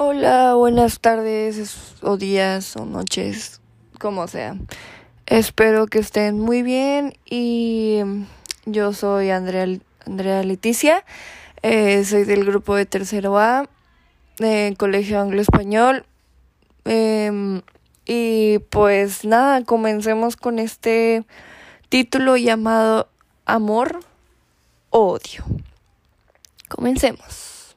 Hola, buenas tardes o días o noches, como sea. Espero que estén muy bien y yo soy Andrea, Andrea Leticia, eh, soy del grupo de tercero A, de Colegio Anglo Español. Em, y pues nada, comencemos con este título llamado Amor Odio. Comencemos.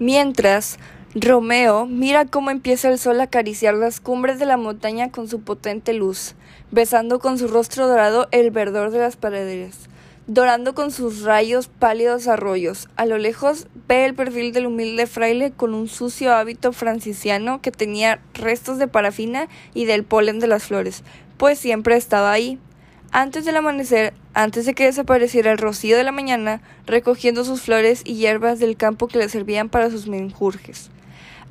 Mientras, Romeo mira cómo empieza el sol a acariciar las cumbres de la montaña con su potente luz, besando con su rostro dorado el verdor de las paredes, dorando con sus rayos pálidos arroyos. A lo lejos ve el perfil del humilde fraile con un sucio hábito francisiano que tenía restos de parafina y del polen de las flores, pues siempre estaba ahí, antes del amanecer, antes de que desapareciera el rocío de la mañana, recogiendo sus flores y hierbas del campo que le servían para sus menjurjes.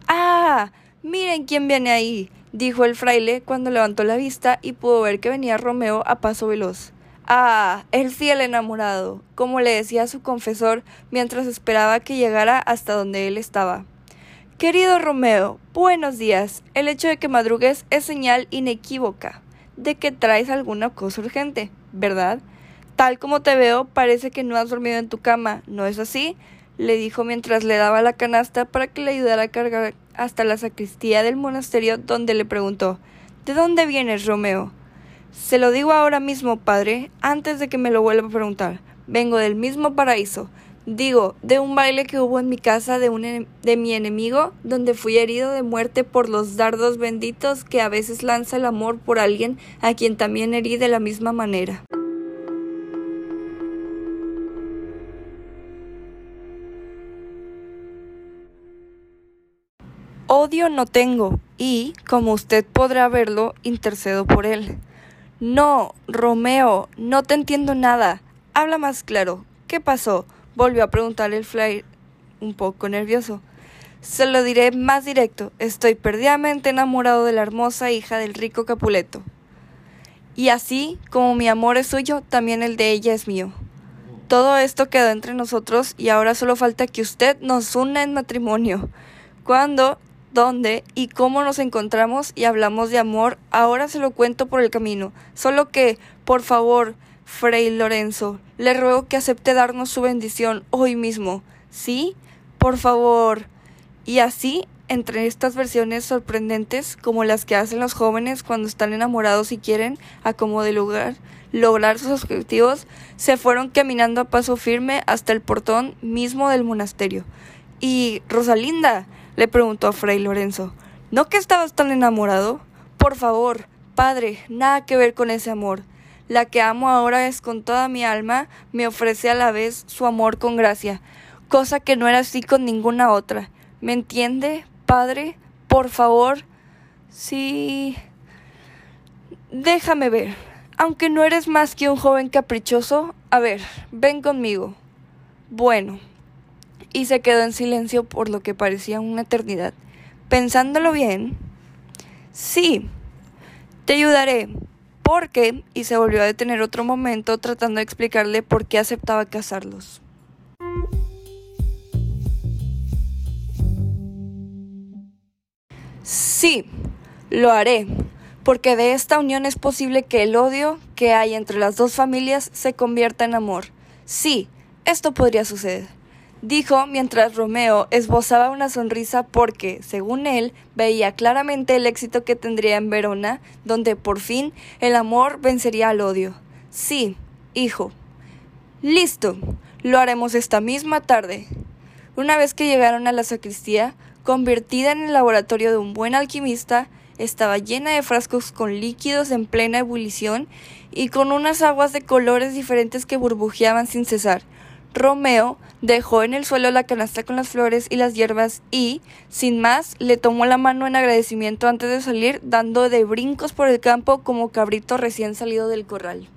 ¡Ah! Miren quién viene ahí, dijo el fraile cuando levantó la vista y pudo ver que venía Romeo a paso veloz. Ah, el fiel enamorado, como le decía su confesor mientras esperaba que llegara hasta donde él estaba. Querido Romeo, buenos días. El hecho de que madrugues es señal inequívoca de que traes alguna cosa urgente, ¿verdad? Tal como te veo, parece que no has dormido en tu cama, ¿no es así? le dijo mientras le daba la canasta para que le ayudara a cargar hasta la sacristía del monasterio, donde le preguntó ¿De dónde vienes, Romeo? Se lo digo ahora mismo, padre, antes de que me lo vuelva a preguntar. Vengo del mismo paraíso. Digo, de un baile que hubo en mi casa de, un de mi enemigo, donde fui herido de muerte por los dardos benditos que a veces lanza el amor por alguien a quien también herí de la misma manera. Odio no tengo y, como usted podrá verlo, intercedo por él. No, Romeo, no te entiendo nada. Habla más claro. ¿Qué pasó? Volvió a preguntarle el Fly un poco nervioso. Se lo diré más directo. Estoy perdidamente enamorado de la hermosa hija del rico Capuleto. Y así como mi amor es suyo, también el de ella es mío. Todo esto quedó entre nosotros y ahora solo falta que usted nos una en matrimonio. ¿Cuándo, dónde y cómo nos encontramos y hablamos de amor, ahora se lo cuento por el camino. Solo que, por favor, Fray Lorenzo, le ruego que acepte darnos su bendición hoy mismo. ¿Sí? Por favor. Y así, entre estas versiones sorprendentes, como las que hacen los jóvenes cuando están enamorados y quieren, a como de lugar, lograr sus objetivos, se fueron caminando a paso firme hasta el portón mismo del monasterio. Y Rosalinda, le preguntó a Fray Lorenzo, ¿no que estabas tan enamorado? Por favor, padre, nada que ver con ese amor. La que amo ahora es con toda mi alma, me ofrece a la vez su amor con gracia, cosa que no era así con ninguna otra. ¿Me entiende, padre? Por favor. Sí. Déjame ver. Aunque no eres más que un joven caprichoso, a ver, ven conmigo. Bueno. Y se quedó en silencio por lo que parecía una eternidad. Pensándolo bien. Sí. Te ayudaré, ¿Por qué? Y se volvió a detener otro momento tratando de explicarle por qué aceptaba casarlos. Sí, lo haré, porque de esta unión es posible que el odio que hay entre las dos familias se convierta en amor. Sí, esto podría suceder dijo mientras Romeo esbozaba una sonrisa porque, según él, veía claramente el éxito que tendría en Verona, donde por fin el amor vencería al odio. Sí, hijo. Listo. Lo haremos esta misma tarde. Una vez que llegaron a la sacristía, convertida en el laboratorio de un buen alquimista, estaba llena de frascos con líquidos en plena ebullición y con unas aguas de colores diferentes que burbujeaban sin cesar. Romeo dejó en el suelo la canasta con las flores y las hierbas y, sin más, le tomó la mano en agradecimiento antes de salir, dando de brincos por el campo como cabrito recién salido del corral.